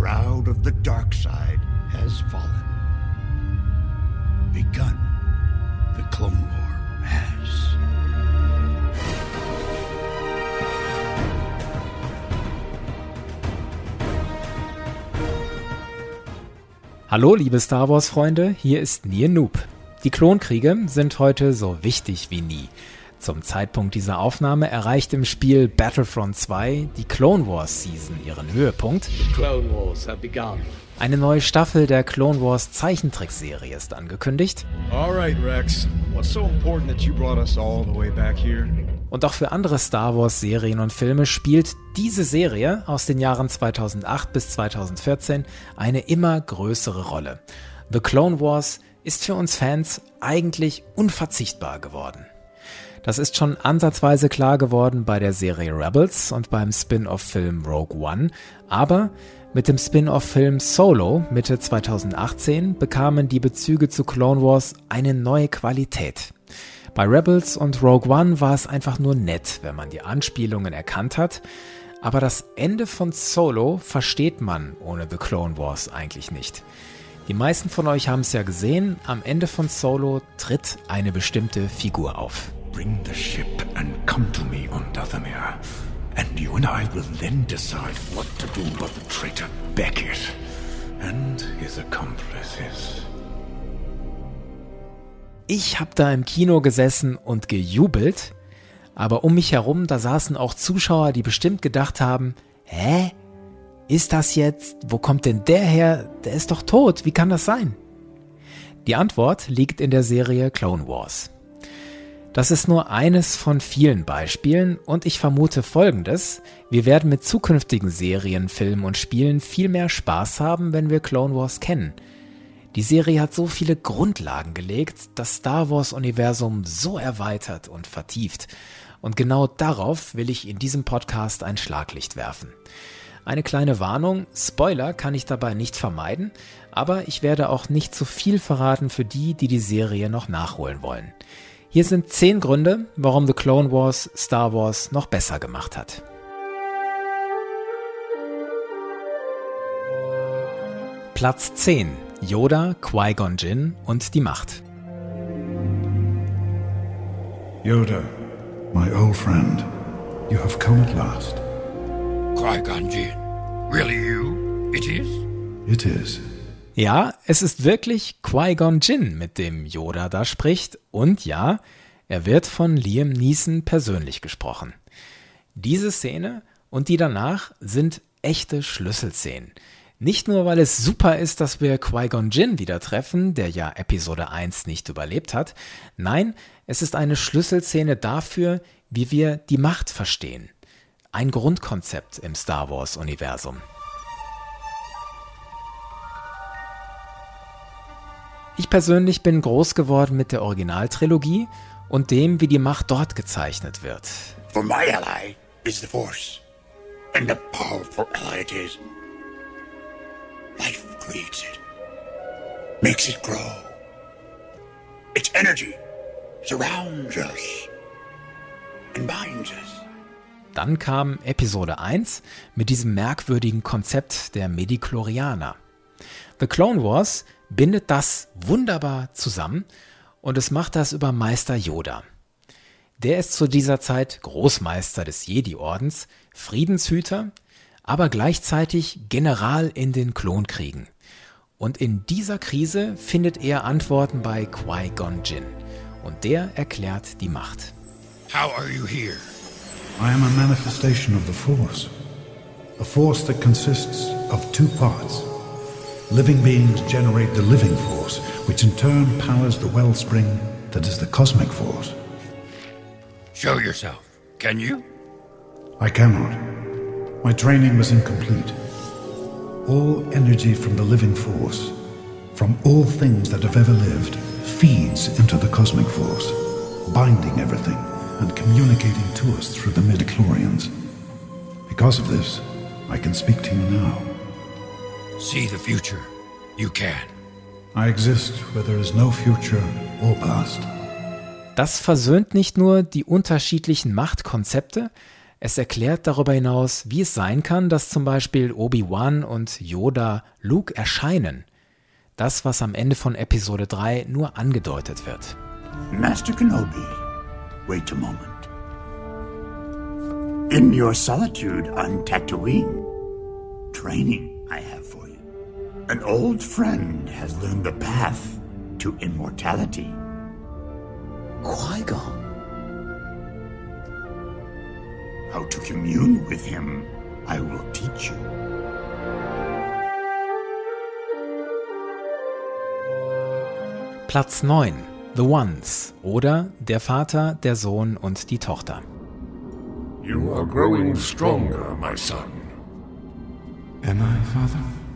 shroud of the dark side has fallen. Begun. The Clone War has. Hallo, liebe Star Wars-Freunde, hier ist Nier Noob. Die Klonkriege sind heute so wichtig wie nie. Zum Zeitpunkt dieser Aufnahme erreicht im Spiel Battlefront 2 die Clone Wars Season ihren Höhepunkt. Eine neue Staffel der Clone Wars Zeichentrickserie ist angekündigt. Alright, Rex. What's so important that you brought us all the way back here? Und auch für andere Star Wars Serien und Filme spielt diese Serie aus den Jahren 2008 bis 2014 eine immer größere Rolle. The Clone Wars ist für uns Fans eigentlich unverzichtbar geworden. Das ist schon ansatzweise klar geworden bei der Serie Rebels und beim Spin-off-Film Rogue One, aber mit dem Spin-off-Film Solo Mitte 2018 bekamen die Bezüge zu Clone Wars eine neue Qualität. Bei Rebels und Rogue One war es einfach nur nett, wenn man die Anspielungen erkannt hat, aber das Ende von Solo versteht man ohne The Clone Wars eigentlich nicht. Die meisten von euch haben es ja gesehen, am Ende von Solo tritt eine bestimmte Figur auf. Bring the ship and come to me on Dathomir. And you and I will then decide what to do about the traitor Beckett and his accomplices. Ich habe da im Kino gesessen und gejubelt, aber um mich herum, da saßen auch Zuschauer, die bestimmt gedacht haben, hä? Ist das jetzt, wo kommt denn der her? Der ist doch tot, wie kann das sein? Die Antwort liegt in der Serie Clone Wars. Das ist nur eines von vielen Beispielen und ich vermute Folgendes. Wir werden mit zukünftigen Serien, Filmen und Spielen viel mehr Spaß haben, wenn wir Clone Wars kennen. Die Serie hat so viele Grundlagen gelegt, das Star Wars-Universum so erweitert und vertieft. Und genau darauf will ich in diesem Podcast ein Schlaglicht werfen. Eine kleine Warnung, Spoiler kann ich dabei nicht vermeiden, aber ich werde auch nicht zu viel verraten für die, die die Serie noch nachholen wollen. Hier sind 10 Gründe, warum The Clone Wars Star Wars noch besser gemacht hat. Platz 10. Yoda, Qui-Gon Jinn und die Macht. Yoda, my old friend, you have come at last. Qui-Gon Jinn. Really you? It is? It is. Ja, es ist wirklich Qui-Gon Jinn, mit dem Yoda da spricht. Und ja, er wird von Liam Neeson persönlich gesprochen. Diese Szene und die danach sind echte Schlüsselszenen. Nicht nur, weil es super ist, dass wir Qui-Gon Jinn wieder treffen, der ja Episode 1 nicht überlebt hat. Nein, es ist eine Schlüsselszene dafür, wie wir die Macht verstehen. Ein Grundkonzept im Star Wars Ich persönlich bin groß geworden mit der Originaltrilogie und dem, wie die Macht dort gezeichnet wird. For my ally is the Force. And a powerful ally it is. Life creates it. Makes it grow. Its energy surrounds us and binds us. Dann kam Episode 1 mit diesem merkwürdigen Konzept der Medichlorianer. The Clone Wars bindet das wunderbar zusammen und es macht das über Meister Yoda. Der ist zu dieser Zeit Großmeister des Jedi-Ordens, Friedenshüter, aber gleichzeitig General in den Klonkriegen. Und in dieser Krise findet er Antworten bei Qui-Gon Jinn. Und der erklärt die Macht. How are you here? I am a manifestation of the Force. A force that consists of two parts. Living beings generate the living force, which in turn powers the wellspring that is the cosmic force. Show yourself. Can you? I cannot. My training was incomplete. All energy from the living force, from all things that have ever lived, feeds into the cosmic force, binding everything and communicating to us through the midichlorians. Because of this, I can speak to you now. See the future. You can. I exist where there is no future or past. Das versöhnt nicht nur die unterschiedlichen Machtkonzepte, Es erklärt darüber hinaus, wie es sein kann, dass zum Beispiel Obi-Wan und Yoda Luke erscheinen. Das, was am Ende von Episode 3 nur angedeutet wird. Master Kenobi, wait a moment. In your solitude on Tatooine, training An old friend has learned the path to immortality. Qui-Gon. How to commune with him, I will teach you. Platz 9. The Ones oder Der Vater, der Sohn und die Tochter. You are growing stronger, my son. Am I, Father?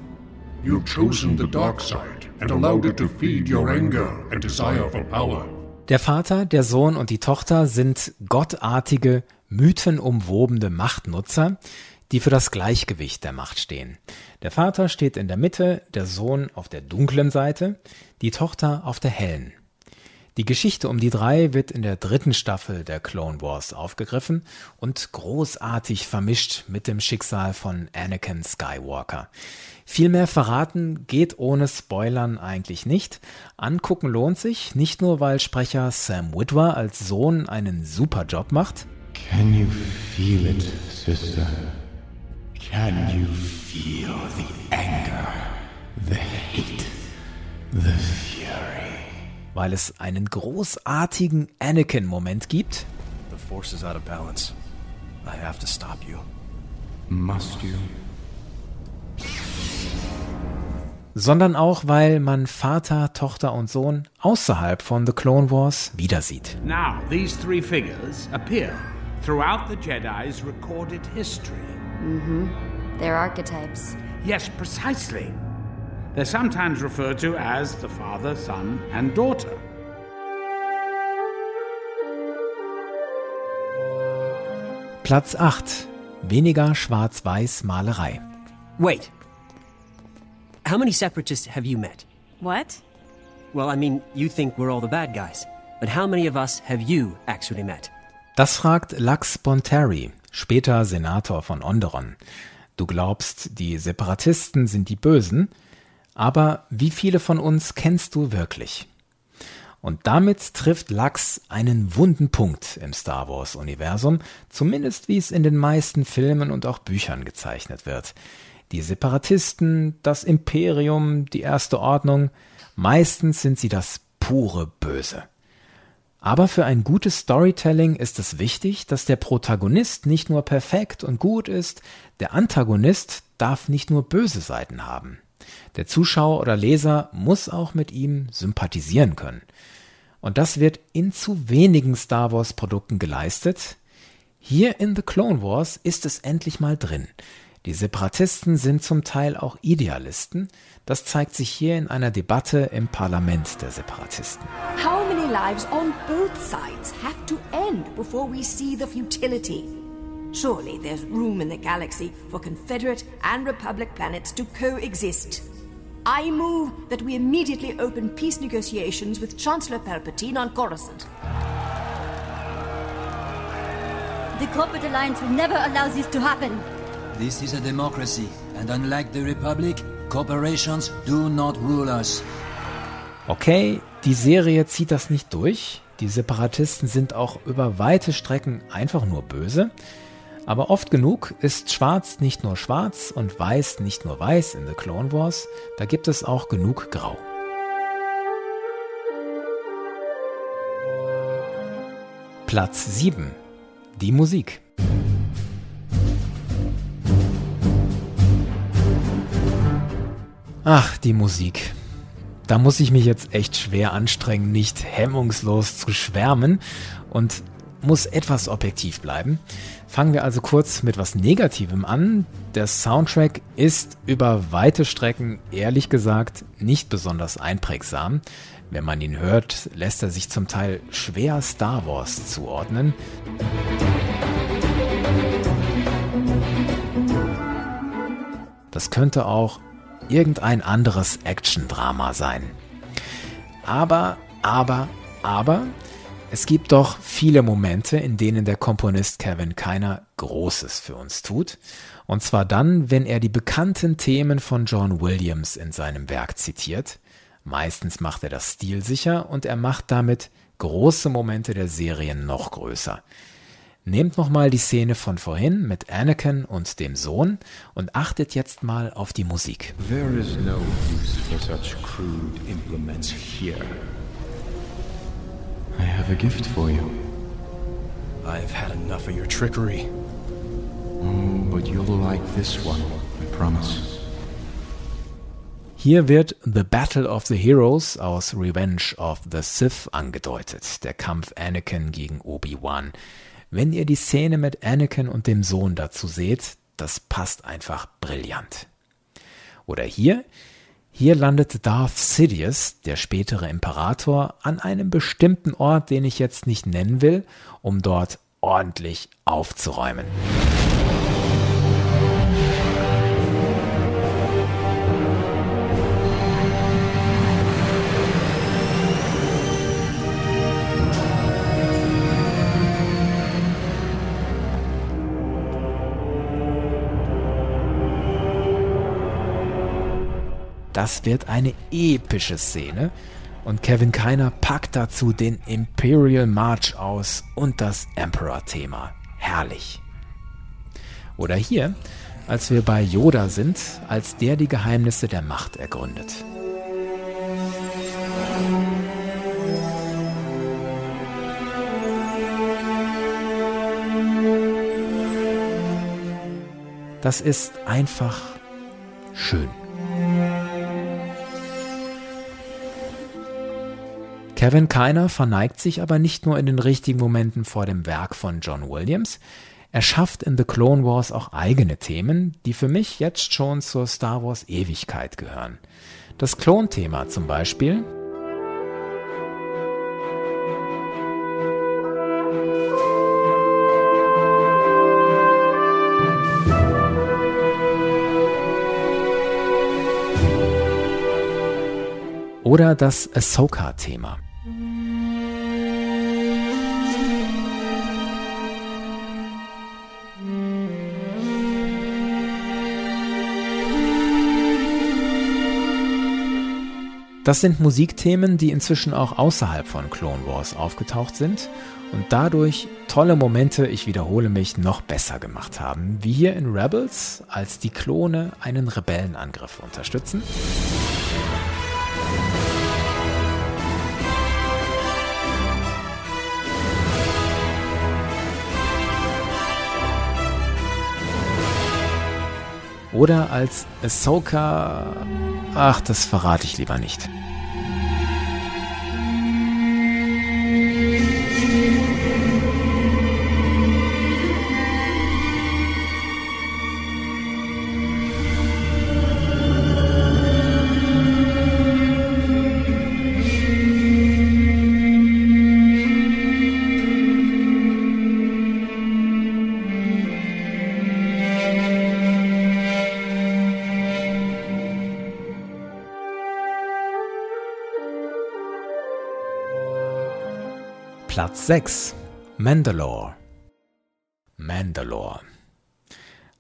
You've chosen the dark side and allowed it to feed your anger and desire for power. Der Vater, der Sohn und die Tochter sind gottartige, mythenumwobene Machtnutzer, die für das Gleichgewicht der Macht stehen. Der Vater steht in der Mitte, der Sohn auf der dunklen Seite, die Tochter auf der hellen. Die Geschichte um die drei wird in der dritten Staffel der Clone Wars aufgegriffen und großartig vermischt mit dem Schicksal von Anakin Skywalker. Viel mehr verraten geht ohne Spoilern eigentlich nicht. Angucken lohnt sich, nicht nur weil Sprecher Sam Witwer als Sohn einen super Job macht. Can you feel it, sister? Can you feel the anger, the hate, the fury? Weil es einen großartigen Anakin-Moment gibt, The force is out of balance. I have to stop you. Must you? sondern auch, weil man Vater, Tochter und Sohn außerhalb von The Clone Wars wieder sieht. Now, these three figures appear throughout the Jedi's recorded history. They're archetypes. Yes, precisely. They're sometimes referred to as the father, son, and daughter. Platz 8. Weniger Schwarz-Weiß-Malerei. Wait. How many separatists have you met? What? Well, I mean, you think we're all the bad guys. But how many of us have you actually met? Das fragt Lux Bonteri, später Senator von Onderon. Du glaubst, die Separatisten sind die Bösen, aber wie viele von uns kennst du wirklich? Und damit trifft Lux einen wunden Punkt im Star Wars-Universum, zumindest wie es in den meisten Filmen und auch Büchern gezeichnet wird. Die Separatisten, das Imperium, die Erste Ordnung, meistens sind sie das pure Böse. Aber für ein gutes Storytelling ist es wichtig, dass der Protagonist nicht nur perfekt und gut ist, der Antagonist darf nicht nur böse Seiten haben. Der Zuschauer oder Leser muss auch mit ihm sympathisieren können. Und das wird in zu wenigen Star Wars Produkten geleistet. Hier in The Clone Wars ist es endlich mal drin. Die Separatisten sind zum Teil auch Idealisten. Das zeigt sich hier in einer Debatte im Parlament der Separatisten. How many lives on both sides have to end before we see the futility? Surely there's room in the galaxy for Confederate and Republic planets to coexist. I move that we immediately open peace negotiations with Chancellor Palpatine on Coruscant. The Corporate Alliance will never allow this to happen. This is a democracy, and unlike the Republic, corporations do not rule us. Okay, die Serie zieht das nicht durch. Die Separatisten sind auch über weite Strecken einfach nur böse. Aber oft genug ist Schwarz nicht nur schwarz und Weiß nicht nur weiß in The Clone Wars. Da gibt es auch genug Grau. Platz 7. Die Musik. Ach, die Musik. Da muss ich mich jetzt echt schwer anstrengen, nicht hemmungslos zu schwärmen und muss etwas objektiv bleiben. Fangen wir also kurz mit was Negativem an. Der Soundtrack ist über weite Strecken, ehrlich gesagt, nicht besonders einprägsam. Wenn man ihn hört, lässt er sich zum Teil schwer Star Wars zuordnen. Das könnte auch irgendein anderes Action-Drama sein. Aber, aber, aber, Es gibt doch viele Momente, in denen der Komponist Kevin Keiner Großes für uns tut. Und zwar dann, wenn er die bekannten Themen von John Williams in seinem Werk zitiert. Meistens macht er das stilsicher und er macht damit große Momente der Serien noch größer. Nehmt nochmal die Szene von vorhin mit Anakin und dem Sohn und achtet jetzt mal auf die Musik. There is no use for such crude implements here. I have a gift for you. I've had enough of your trickery. Oh, but you'll like this one, I promise. Hier wird The Battle of the Heroes aus Revenge of the Sith angedeutet, der Kampf Anakin gegen Obi-Wan. Wenn ihr die Szene mit Anakin und dem Sohn dazu seht, das passt einfach brillant. Oder hier, hier landet Darth Sidious, der spätere Imperator, an einem bestimmten Ort, den ich jetzt nicht nennen will, um dort ordentlich aufzuräumen. Das wird eine epische Szene und Kevin Keiner packt dazu den Imperial March aus und das Emperor-Thema. Herrlich. Oder hier, als wir bei Yoda sind, als der die Geheimnisse der Macht ergründet. Das ist einfach schön. Kevin Keiner verneigt sich aber nicht nur in den richtigen Momenten vor dem Werk von John Williams, er schafft in The Clone Wars auch eigene Themen, die für mich jetzt schon zur Star Wars Ewigkeit gehören. Das Klonthema zum Beispiel. Oder das Ahsoka-Thema. Das sind Musikthemen, die inzwischen auch außerhalb von Clone Wars aufgetaucht sind und dadurch tolle Momente, ich wiederhole mich, noch besser gemacht haben, wie hier in Rebels, als die Klone einen Rebellenangriff unterstützen. Oder als Ahsoka Ach, das verrate ich lieber nicht. Platz 6 Mandalore Mandalore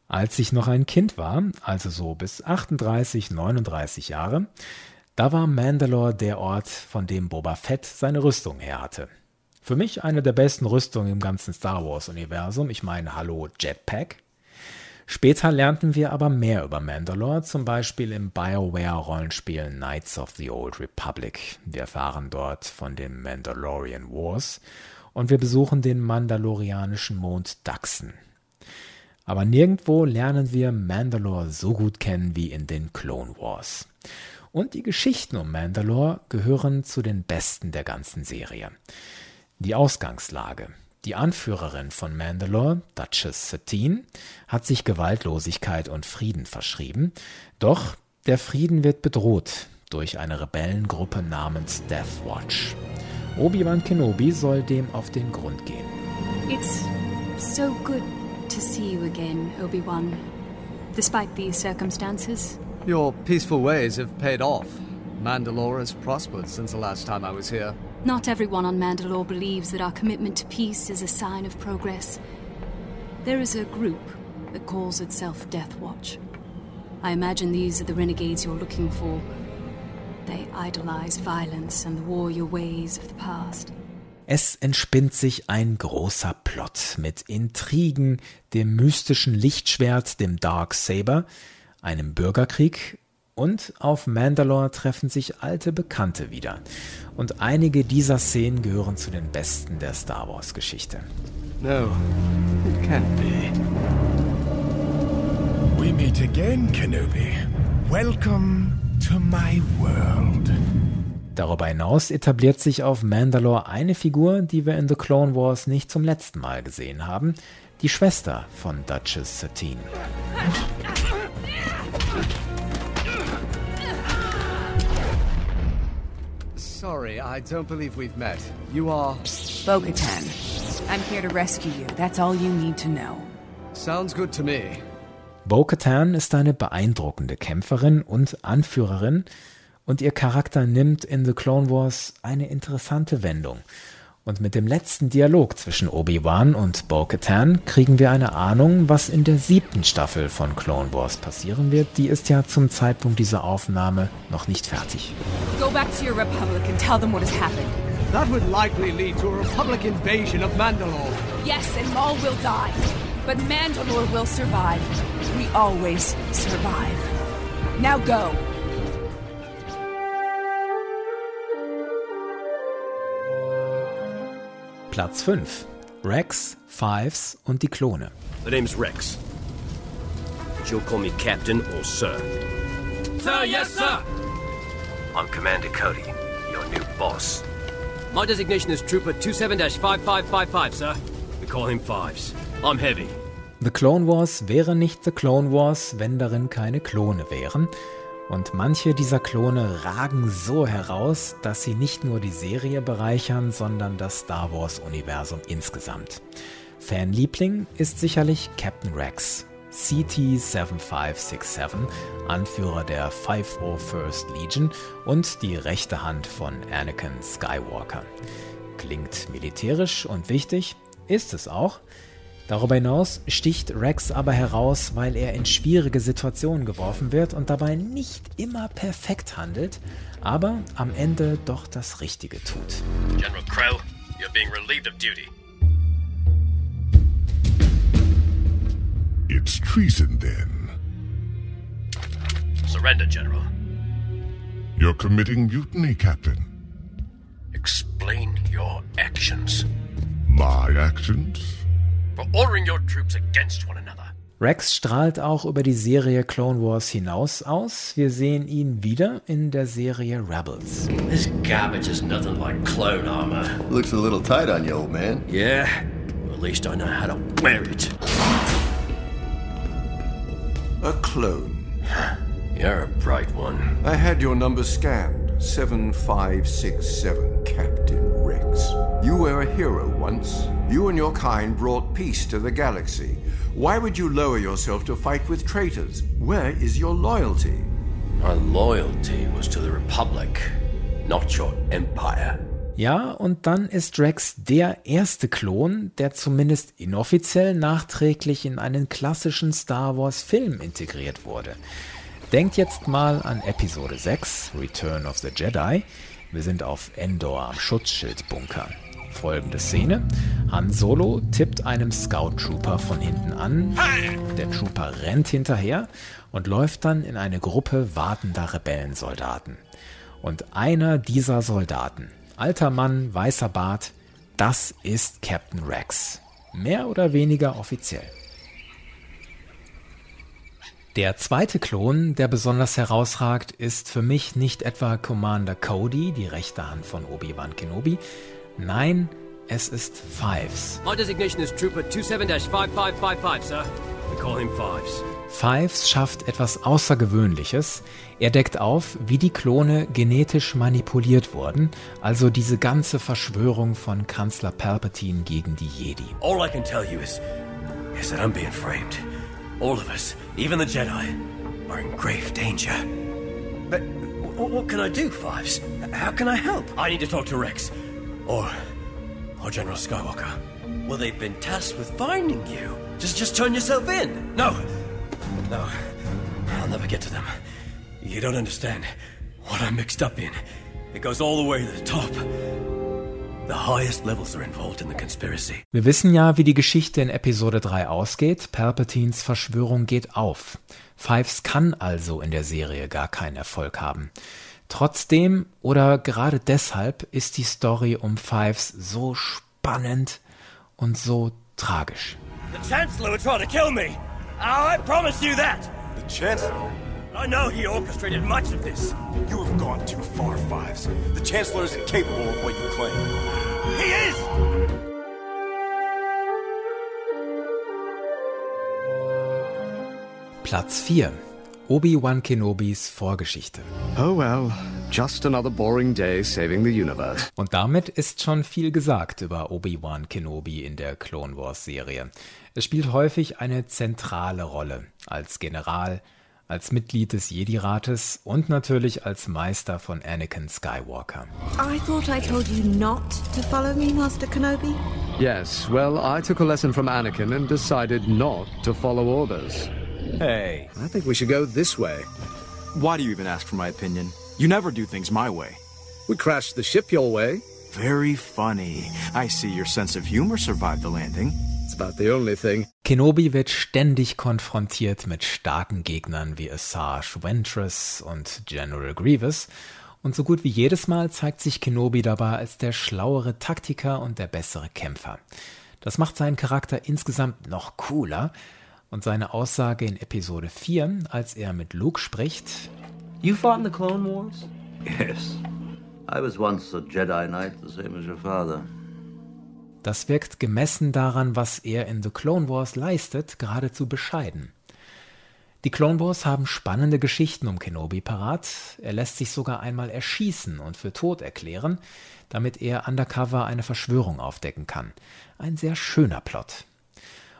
Als ich noch ein Kind war, also so bis 38, 39 Jahre, da war Mandalore der Ort, von dem Boba Fett seine Rüstung her hatte. Für mich eine der besten Rüstungen im ganzen Star Wars-Universum. Ich meine, hallo Jetpack. Später lernten wir aber mehr über Mandalore, zum Beispiel im BioWare-Rollenspiel Knights of the Old Republic. Wir erfahren dort von den Mandalorian Wars und wir besuchen den mandalorianischen Mond Daxen. Aber nirgendwo lernen wir Mandalore so gut kennen wie in den Clone Wars. Und die Geschichten um Mandalore gehören zu den besten der ganzen Serie. Die Ausgangslage, die Anführerin von Mandalore, Duchess Satine, hat sich Gewaltlosigkeit und Frieden verschrieben, doch der Frieden wird bedroht durch eine Rebellengruppe namens Death Watch. Obi-Wan Kenobi soll dem auf den Grund gehen. It's so good to see you again, Obi-Wan. Despite these circumstances. Your peaceful ways have paid off. Mandalore has prospered since the last time I was here. Not everyone on Mandalore believes that our commitment to peace is a sign of progress. There is a group that calls itself Death Watch. I imagine these are the renegades you're looking for. They idolize violence and the warrior ways of the past. Es entspinnt sich ein großer Plot mit Intrigen, dem mystischen Lichtschwert, dem Dark Saber, einem Bürgerkrieg und auf Mandalore treffen sich alte Bekannte wieder. Und einige dieser Szenen gehören zu den besten der Star Wars Geschichte. No, it can't be. We meet again, Kenobi. Welcome to my world. Darüber hinaus etabliert sich auf Mandalore eine Figur, die wir in The Clone Wars nicht zum letzten Mal gesehen haben, die Schwester von Duchess Satine. Sorry, I don't believe we've met. You are... Bo-Katan. I'm here to rescue you. That's all you need to know. Sounds good to me. Bo-Katan ist eine beeindruckende Kämpferin und Anführerin und ihr Charakter nimmt in The Clone Wars eine interessante Wendung. Und mit dem letzten Dialog zwischen Obi-Wan und Bo-Katan kriegen wir eine Ahnung, was in der siebten Staffel von Clone Wars passieren wird. Die ist ja zum Zeitpunkt dieser Aufnahme noch nicht fertig. Go back to your Republic and tell them what has happened. That would likely lead to a Republic invasion of Mandalore. Yes, and Maul will die. But Mandalore will survive. We always survive. Now go. Platz 5. Rex, Fives und die Klone. The name's Rex. But you'll call me Captain or Sir. Sir, yes, sir! I'm Commander Cody, your new boss. My designation is Trooper 27-5555, sir. We call him Fives. I'm heavy. The Clone Wars wäre nicht The Clone Wars, wenn darin keine Klone wären. Und manche dieser Klone ragen so heraus, dass sie nicht nur die Serie bereichern, sondern das Star Wars-Universum insgesamt. Fanliebling ist sicherlich Captain Rex, CT-7567, Anführer der 501st Legion und die rechte Hand von Anakin Skywalker. Klingt militärisch und wichtig, ist es auch. Darüber hinaus sticht Rex aber heraus, weil er in schwierige Situationen geworfen wird und dabei nicht immer perfekt handelt, aber am Ende doch das Richtige tut. General Krell, you're being relieved of duty. It's treason then. Surrender, General. You're committing mutiny, Captain. Explain your actions. My actions? For ordering your troops against one another. Rex strahlt auch über die Serie Clone Wars hinaus aus. Wir sehen ihn wieder in der Serie Rebels. This garbage is nothing like clone armor. Looks a little tight on you, old man. Yeah, well, at least I know how to wear it. A clone. You're a bright one. I had your number scanned. 7567, Captain Rex. You were a hero once. You and your kind brought peace to the galaxy. Why would you lower yourself to fight with traitors? Where is your loyalty? My loyalty was to the Republic, not your empire. Ja, und dann ist Rex der erste Klon, der zumindest inoffiziell nachträglich in einen klassischen Star Wars Film integriert wurde. Denkt jetzt mal an Episode 6, Return of the Jedi. Wir sind auf Endor am Schutzschildbunker. Folgende Szene. Han Solo tippt einem Scout Trooper von hinten an. Der Trooper rennt hinterher und läuft dann in eine Gruppe wartender Rebellensoldaten. Und einer dieser Soldaten, alter Mann, weißer Bart, das ist Captain Rex. Mehr oder weniger offiziell. Der zweite Klon, der besonders herausragt, ist für mich nicht etwa Commander Cody, die rechte Hand von Obi-Wan Kenobi. Nein, es ist Fives. My designation is Trooper 27-5555, sir. We call him Fives. Fives schafft etwas Außergewöhnliches. Er deckt auf, wie die Klone genetisch manipuliert wurden, also diese ganze Verschwörung von Kanzler Palpatine gegen die Jedi. All I can tell you is, is that I'm being framed. All of us, even the Jedi, are in grave danger. But what can I do, Fives? How can I help? I need to talk to Rex. Or, or General Skywalker. Well, they've been tasked with finding you. Just, just turn yourself in. No, no, I'll never get to them. You don't understand what I'm mixed up in. It goes all the way to the top. The highest levels are involved in the conspiracy. Wir wissen ja, wie die Geschichte in Episode 3 ausgeht. Palpatines Verschwörung geht auf. Fives kann also in der Serie gar keinen Erfolg haben. Trotzdem oder gerade deshalb ist die Story um Fives so spannend und so tragisch. The Chancellor would try to kill me. Oh, I promise you that. The Chancellor? I know he orchestrated much of this. You have gone too far, Fives. The Chancellor isn't capable of what you claim. He is! Platz 4. Obi-Wan Kenobis Vorgeschichte. Oh well, just another boring day saving the universe. Und damit ist schon viel gesagt über Obi-Wan Kenobi in der Clone Wars Serie. Es spielt häufig eine zentrale Rolle als General, als Mitglied des Jedi-Rates und natürlich als Meister von Anakin Skywalker. I thought I told you not to follow me, Master Kenobi. Yes, well, I took a lesson from Anakin and decided not to follow orders. Hey. I think we should go this way. Why do you even ask for my opinion? You never do things my way. We crashed the ship your way. Very funny. I see your sense of humor survived the landing. It's about the only thing. Kenobi wird ständig konfrontiert mit starken Gegnern wie Asajj Ventress und General Grievous. Und so gut wie jedes Mal zeigt sich Kenobi dabei als der schlauere Taktiker und der bessere Kämpfer. Das macht seinen Charakter insgesamt noch cooler. Und seine Aussage in Episode 4, als er mit Luke spricht: You fought in the Clone Wars? Yes. I was once a Jedi Knight, the same as your father. Das wirkt gemessen daran, was er in The Clone Wars leistet, geradezu bescheiden. Die Clone Wars haben spannende Geschichten um Kenobi parat. Er lässt sich sogar einmal erschießen und für tot erklären, damit er undercover eine Verschwörung aufdecken kann. Ein sehr schöner Plot.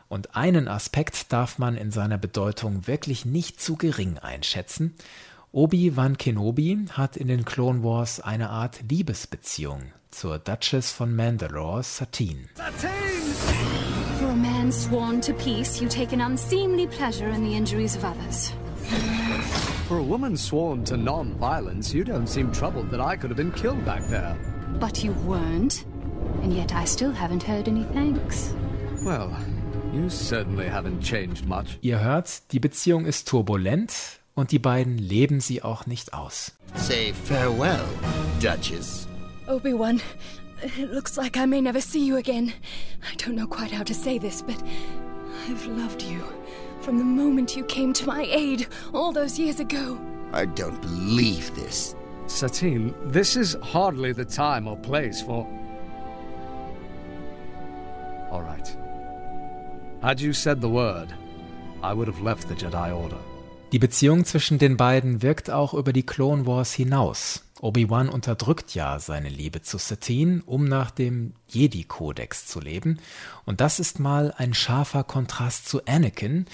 Und einen Aspekt darf man in seiner Bedeutung wirklich nicht zu gering einschätzen. Obi-Wan Kenobi hat in den Clone Wars eine Art Liebesbeziehung zur Duchess von Mandalore, Satine. For a man sworn to peace, you take an unseemly pleasure in the injuries of others. For a woman sworn to non-violence, you don't seem troubled that I could have been killed back there. But you weren't, and yet I still haven't heard any thanks. Well, you certainly haven't changed much. Ihr hört, die Beziehung ist turbulent und die beiden leben sie auch nicht aus. Say farewell, Duchess. Obi-Wan, it looks like I may never see you again. I don't know quite how to say this, but I've loved you from the moment you came to my aid all those years ago. I don't believe this. Satine, this is hardly the time or place for. All right. Had you said the word, I would have left the Jedi Order. Die Beziehung zwischen den beiden wirkt auch über die Clone Wars hinaus. Obi-Wan unterdrückt ja seine Liebe zu Satine, um nach dem Jedi-Kodex zu leben. Und das ist mal ein scharfer Kontrast zu Anakin,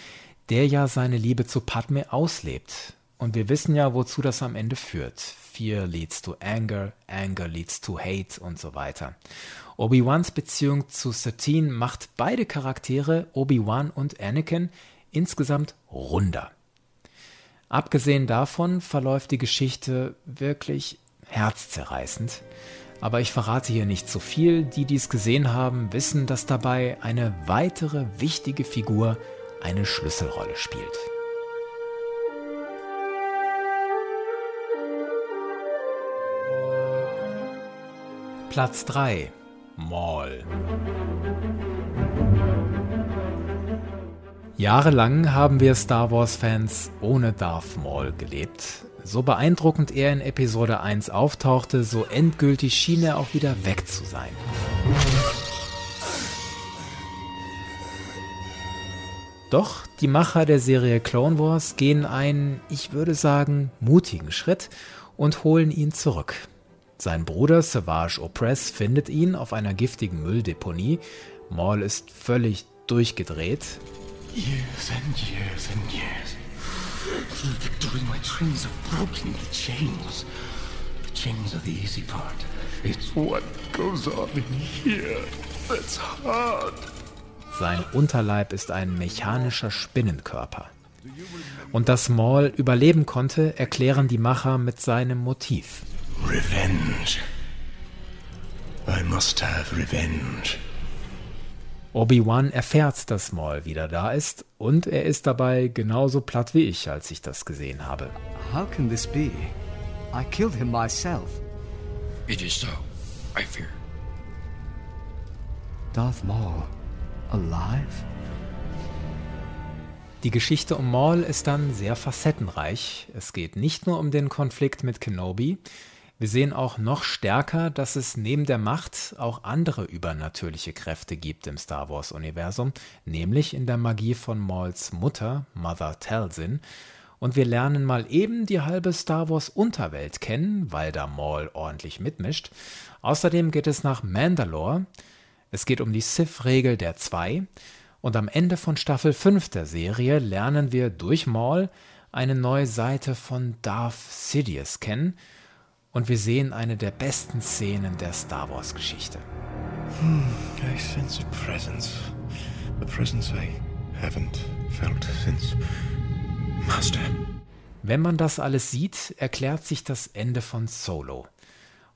der ja seine Liebe zu Padme auslebt. Und wir wissen ja, wozu das am Ende führt. Fear leads to anger, anger leads to hate und so weiter. Obi-Wans Beziehung zu Satine macht beide Charaktere, Obi-Wan und Anakin, insgesamt runder. Abgesehen davon verläuft die Geschichte wirklich herzzerreißend. Aber ich verrate hier nicht zu viel. Die, die es gesehen haben, wissen, dass dabei eine weitere wichtige Figur eine Schlüsselrolle spielt. Platz 3 Maul Jahrelang haben wir Star Wars-Fans ohne Darth Maul gelebt. So beeindruckend er in Episode 1 auftauchte, so endgültig schien er auch wieder weg zu sein. Doch die Macher der Serie Clone Wars gehen einen, ich würde sagen, mutigen Schritt und holen ihn zurück. Sein Bruder Savage Opress findet ihn auf einer giftigen Mülldeponie. Maul ist völlig durchgedreht. Years and years and years. Victory, my trains have broken the chains. The chains are the easy part. It's what goes on in here that's hard. Sein Unterleib ist ein mechanischer Spinnenkörper. Und dass Maul überleben konnte, erklären die Macher mit seinem Motiv. Revenge. I must have revenge. Obi-Wan erfährt, dass Maul wieder da ist und er ist dabei genauso platt wie ich, als ich das gesehen habe. How can this be? I killed him myself. It is so, I fear. Darth Maul, alive? Die Geschichte um Maul ist dann sehr facettenreich. Es geht nicht nur um den Konflikt mit Kenobi, wir sehen auch noch stärker, dass es neben der Macht auch andere übernatürliche Kräfte gibt im Star Wars-Universum, nämlich in der Magie von Mauls Mutter, Mother Talzin. Und wir lernen mal eben die halbe Star Wars-Unterwelt kennen, weil da Maul ordentlich mitmischt. Außerdem geht es nach Mandalore. Es geht um die Sith-Regel der Zwei. Und am Ende von Staffel 5 der Serie lernen wir durch Maul eine neue Seite von Darth Sidious kennen – und wir sehen eine der besten Szenen der Star Wars Geschichte. Hmm, I sense a presence. A presence I haven't felt since Master. Wenn man das alles sieht, erklärt sich das Ende von Solo.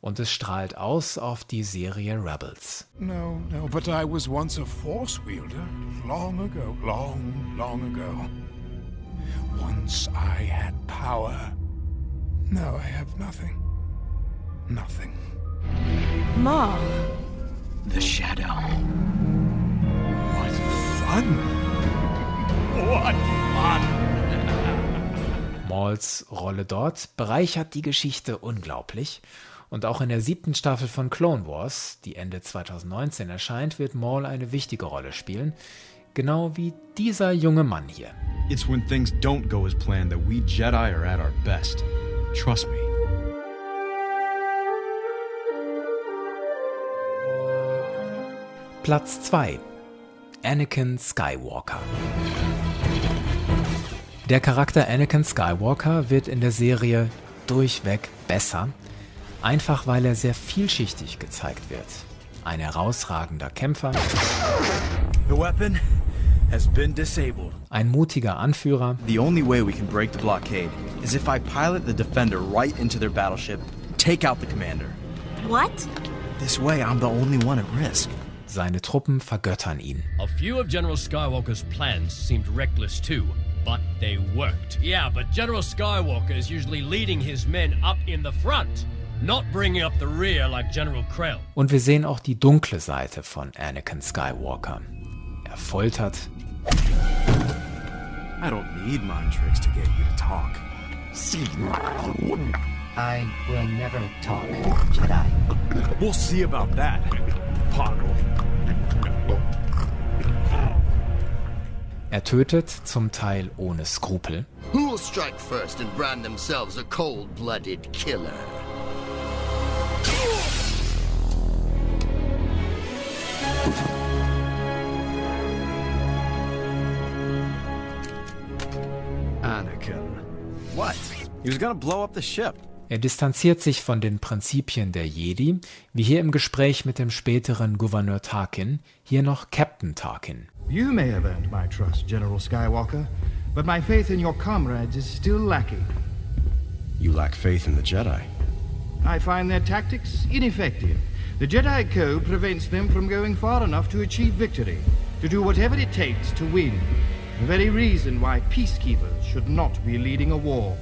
Und es strahlt aus auf die Serie Rebels. No, no, but I was once a force wielder. Long ago, long, long ago. Once I had power. Now I have nothing. Nothing. Mom. The shadow. What fun! What fun! Mauls Rolle dort bereichert die Geschichte unglaublich. Und auch in der siebten Staffel von Clone Wars, die Ende 2019 erscheint, wird Maul eine wichtige Rolle spielen. Genau wie dieser junge Mann hier. It's when things don't go as planned that we Jedi are at our best. Trust me. Platz 2 Anakin Skywalker Der Charakter Anakin Skywalker wird in der Serie durchweg besser, einfach weil er sehr vielschichtig gezeigt wird. Ein herausragender Kämpfer, The weapon has been disabled. ein mutiger Anführer, The only way we can break the blockade is if I pilot the defender right into their battleship, take out the commander. What? This way I'm the only one at risk. Seine Truppen vergöttern ihn. A few of General Skywalker's plans seemed reckless too, but they worked. Yeah, but General Skywalker is usually leading his men up in the front, not bringing up the rear like General Krell. Und wir sehen auch die dunkle Seite von Anakin Skywalker. Er foltert, I don't need mind tricks to get you to talk. I will never talk, Jedi. We'll see about that. Er tötet, zum Teil ohne Skrupel. Who will strike first and brand themselves a cold-blooded killer? Anakin. What? He was gonna blow up the ship. Er distanziert sich von den Prinzipien der Jedi, wie hier im Gespräch mit dem späteren Gouverneur Tarkin, hier noch Captain Tarkin. You may have earned my trust, General Skywalker, but my faith in your comrades is still lacking. You lack faith in the Jedi. I find their tactics ineffective. The Jedi Code prevents them from going far enough to achieve victory, to do whatever it takes to win. The very reason why peacekeepers should not be leading a war.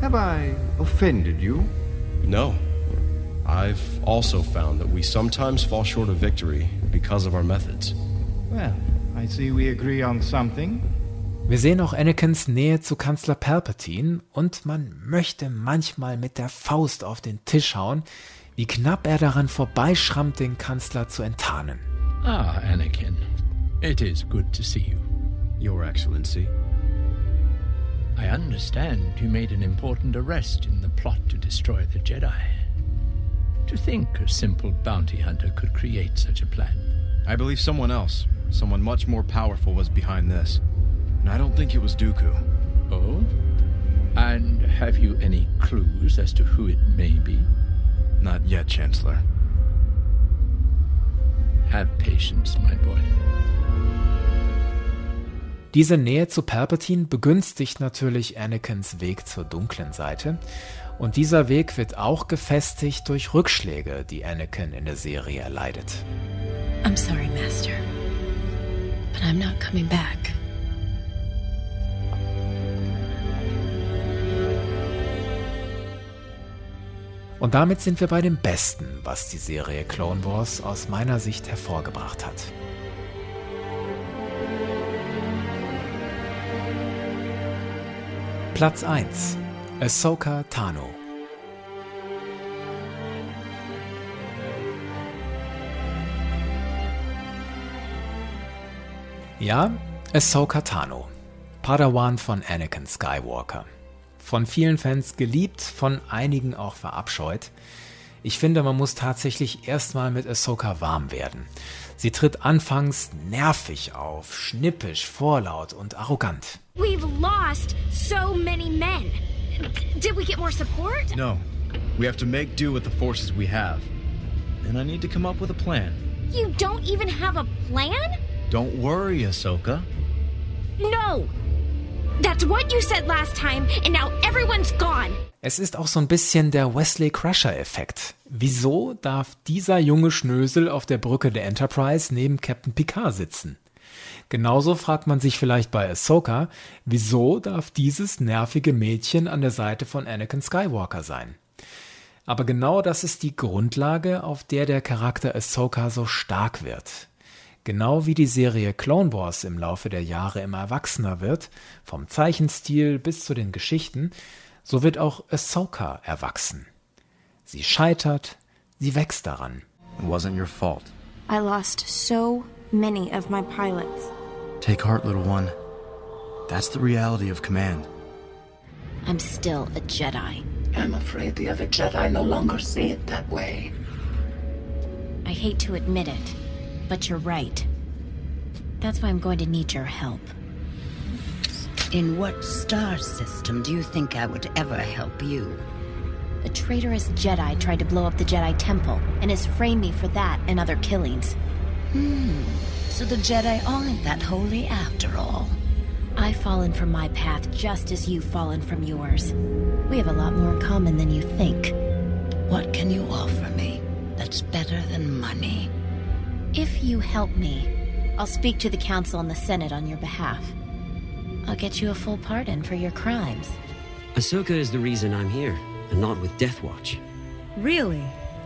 Have I offended you? No. I've also found that we sometimes fall short of victory because of our methods. Well, I see we agree on something. Wir sehen auch Anakins Nähe zu Kanzler Palpatine und man möchte manchmal mit der Faust auf den Tisch hauen, wie knapp er daran vorbeischrammt, den Kanzler zu enttarnen. Ah, Anakin. It is good to see you. Your Excellency. I understand you made an important arrest in the plot to destroy the Jedi. To think a simple bounty hunter could create such a plan. I believe someone else, someone much more powerful, was behind this. And I don't think it was Dooku. Oh? And have you any clues as to who it may be? Not yet, Chancellor. Have patience, my boy. Diese Nähe zu Palpatine begünstigt natürlich Anakins Weg zur dunklen Seite. Und dieser Weg wird auch gefestigt durch Rückschläge, die Anakin in der Serie erleidet. I'm sorry, Master. But I'm not coming back. Und damit sind wir bei dem Besten, was die Serie Clone Wars aus meiner Sicht hervorgebracht hat. Platz 1 Ahsoka Tano Ja, Ahsoka Tano, Padawan von Anakin Skywalker. Von vielen Fans geliebt, von einigen auch verabscheut. Ich finde, man muss tatsächlich erstmal mit Ahsoka warm werden. Sie tritt anfangs nervig auf, schnippisch, vorlaut und arrogant. We've lost so many men. Did we get more support? No. We have to make do with the forces we have. And I need to come up with a plan. You don't even have a plan? Don't worry, Ahsoka. No! That's what you said last time, and now everyone's gone. Es ist auch so ein bisschen der Wesley Crusher-Effekt. Wieso darf dieser junge Schnösel auf der Brücke der Enterprise neben Captain Picard sitzen? Genauso fragt man sich vielleicht bei Ahsoka, wieso darf dieses nervige Mädchen an der Seite von Anakin Skywalker sein? Aber genau das ist die Grundlage, auf der der Charakter Ahsoka so stark wird. Genau wie die Serie Clone Wars im Laufe der Jahre immer erwachsener wird, vom Zeichenstil bis zu den Geschichten, so wird auch Ahsoka erwachsen. Sie scheitert, sie wächst daran. It wasn't your fault. I lost so many of my pilots. Take heart, little one. That's the reality of command. I'm still a Jedi. I'm afraid the other Jedi no longer see it that way. I hate to admit it, but you're right. That's why I'm going to need your help. In what star system do you think I would ever help you? A traitorous Jedi tried to blow up the Jedi Temple and has framed me for that and other killings. Hmm. So the Jedi aren't that holy after all. I've fallen from my path just as you've fallen from yours. We have a lot more in common than you think. What can you offer me that's better than money? If you help me, I'll speak to the Council and the Senate on your behalf. I'll get you a full pardon for your crimes. Ahsoka is the reason I'm here, and not with Death Watch. Really?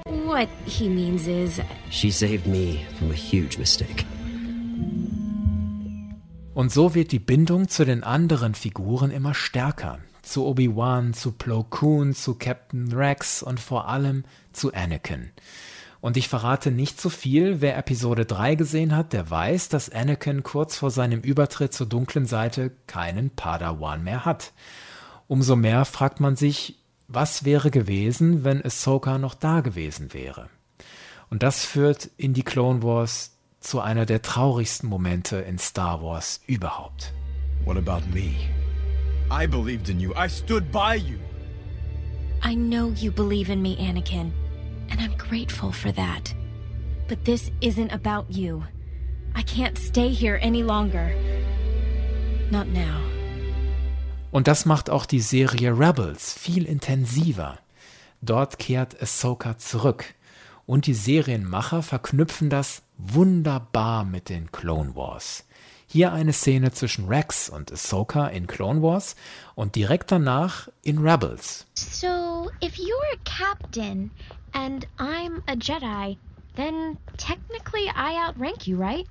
What he means is. She saved me from a huge mistake. Und so wird die Bindung zu den anderen Figuren immer stärker. Zu Obi-Wan, zu Plo Koon, zu Captain Rex und vor allem zu Anakin. Und ich verrate nicht zu viel, wer Episode 3 gesehen hat, der weiß, dass Anakin kurz vor seinem Übertritt zur dunklen Seite keinen Padawan mehr hat. Umso mehr fragt man sich, was wäre gewesen, wenn Ahsoka noch da gewesen wäre? Und das führt in die Clone Wars zu einer der traurigsten Momente in Star Wars überhaupt. What about me? I believed in you. I stood by you. I know you believe in me, Anakin, and I'm grateful for that. But this isn't about you. I can't stay here any longer. Not now. Und das macht auch die Serie Rebels viel intensiver. Dort kehrt Ahsoka zurück. Und die Serienmacher verknüpfen das wunderbar mit den Clone Wars. Hier eine Szene zwischen Rex und Ahsoka in Clone Wars und direkt danach in Rebels. So, if you're a captain and I'm a Jedi, then technically I outrank you, right?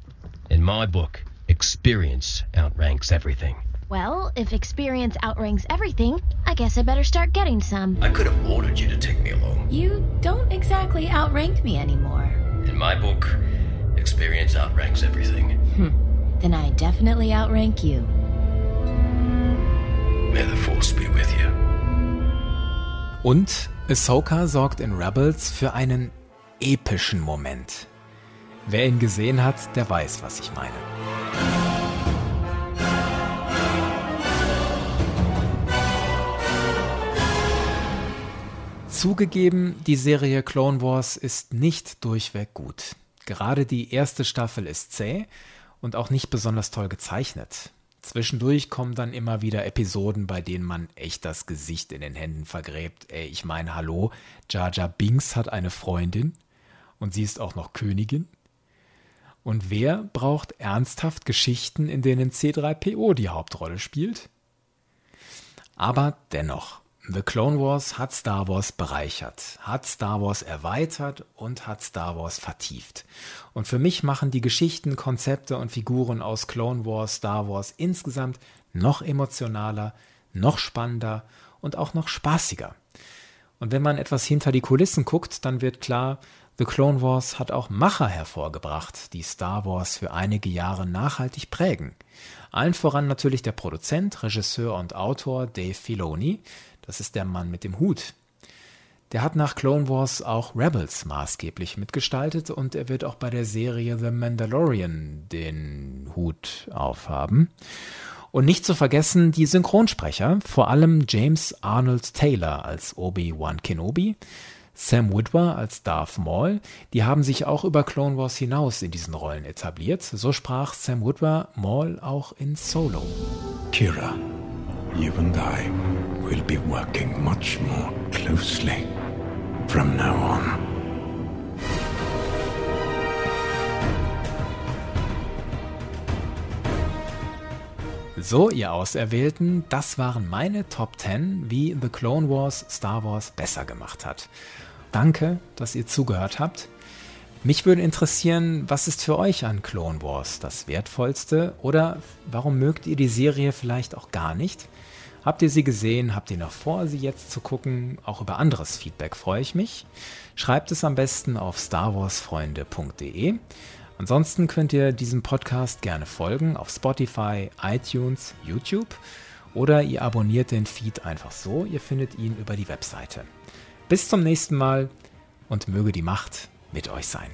In my book, experience outranks everything. Well, if experience outranks everything, I guess I better start getting some. I could have ordered you to take me along. You don't exactly outrank me anymore. In my book, experience outranks everything. Hmm. Then I definitely outrank you. May the Force be with you. Und Ahsoka sorgt in Rebels für einen epischen Moment. Wer ihn gesehen hat, der weiß, was ich meine. Zugegeben, die Serie Clone Wars ist nicht durchweg gut. Gerade die erste Staffel ist zäh und auch nicht besonders toll gezeichnet. Zwischendurch kommen dann immer wieder Episoden, bei denen man echt das Gesicht in den Händen vergräbt. Ey, ich meine, hallo, Jar Jar Binks hat eine Freundin und sie ist auch noch Königin. Und wer braucht ernsthaft Geschichten, in denen C3PO die Hauptrolle spielt? Aber dennoch, The Clone Wars hat Star Wars bereichert, hat Star Wars erweitert und hat Star Wars vertieft. Und für mich machen die Geschichten, Konzepte und Figuren aus Clone Wars Star Wars insgesamt noch emotionaler, noch spannender und auch noch spaßiger. Und wenn man etwas hinter die Kulissen guckt, dann wird klar, The Clone Wars hat auch Macher hervorgebracht, die Star Wars für einige Jahre nachhaltig prägen. Allen voran natürlich der Produzent, Regisseur und Autor Dave Filoni, das ist der Mann mit dem Hut. Der hat nach Clone Wars auch Rebels maßgeblich mitgestaltet und er wird auch bei der Serie The Mandalorian den Hut aufhaben. Und nicht zu vergessen die Synchronsprecher, vor allem James Arnold Taylor als Obi-Wan Kenobi, Sam Witwer als Darth Maul, die haben sich auch über Clone Wars hinaus in diesen Rollen etabliert. So sprach Sam Witwer Maul auch in Solo. Kira, you and I will be working much more closely from now on. So, ihr Auserwählten, das waren meine Top 10, wie The Clone Wars Star Wars besser gemacht hat. Danke, dass ihr zugehört habt. Mich würde interessieren, was ist für euch an Clone Wars das Wertvollste oder warum mögt ihr die Serie vielleicht auch gar nicht? Habt ihr sie gesehen? Habt ihr noch vor, sie jetzt zu gucken? Auch über anderes Feedback freue ich mich. Schreibt es am besten auf starwarsfreunde.de. Ansonsten könnt ihr diesem Podcast gerne folgen auf Spotify, iTunes, YouTube oder ihr abonniert den Feed einfach so. Ihr findet ihn über die Webseite. Bis zum nächsten Mal und möge die Macht mit euch sein.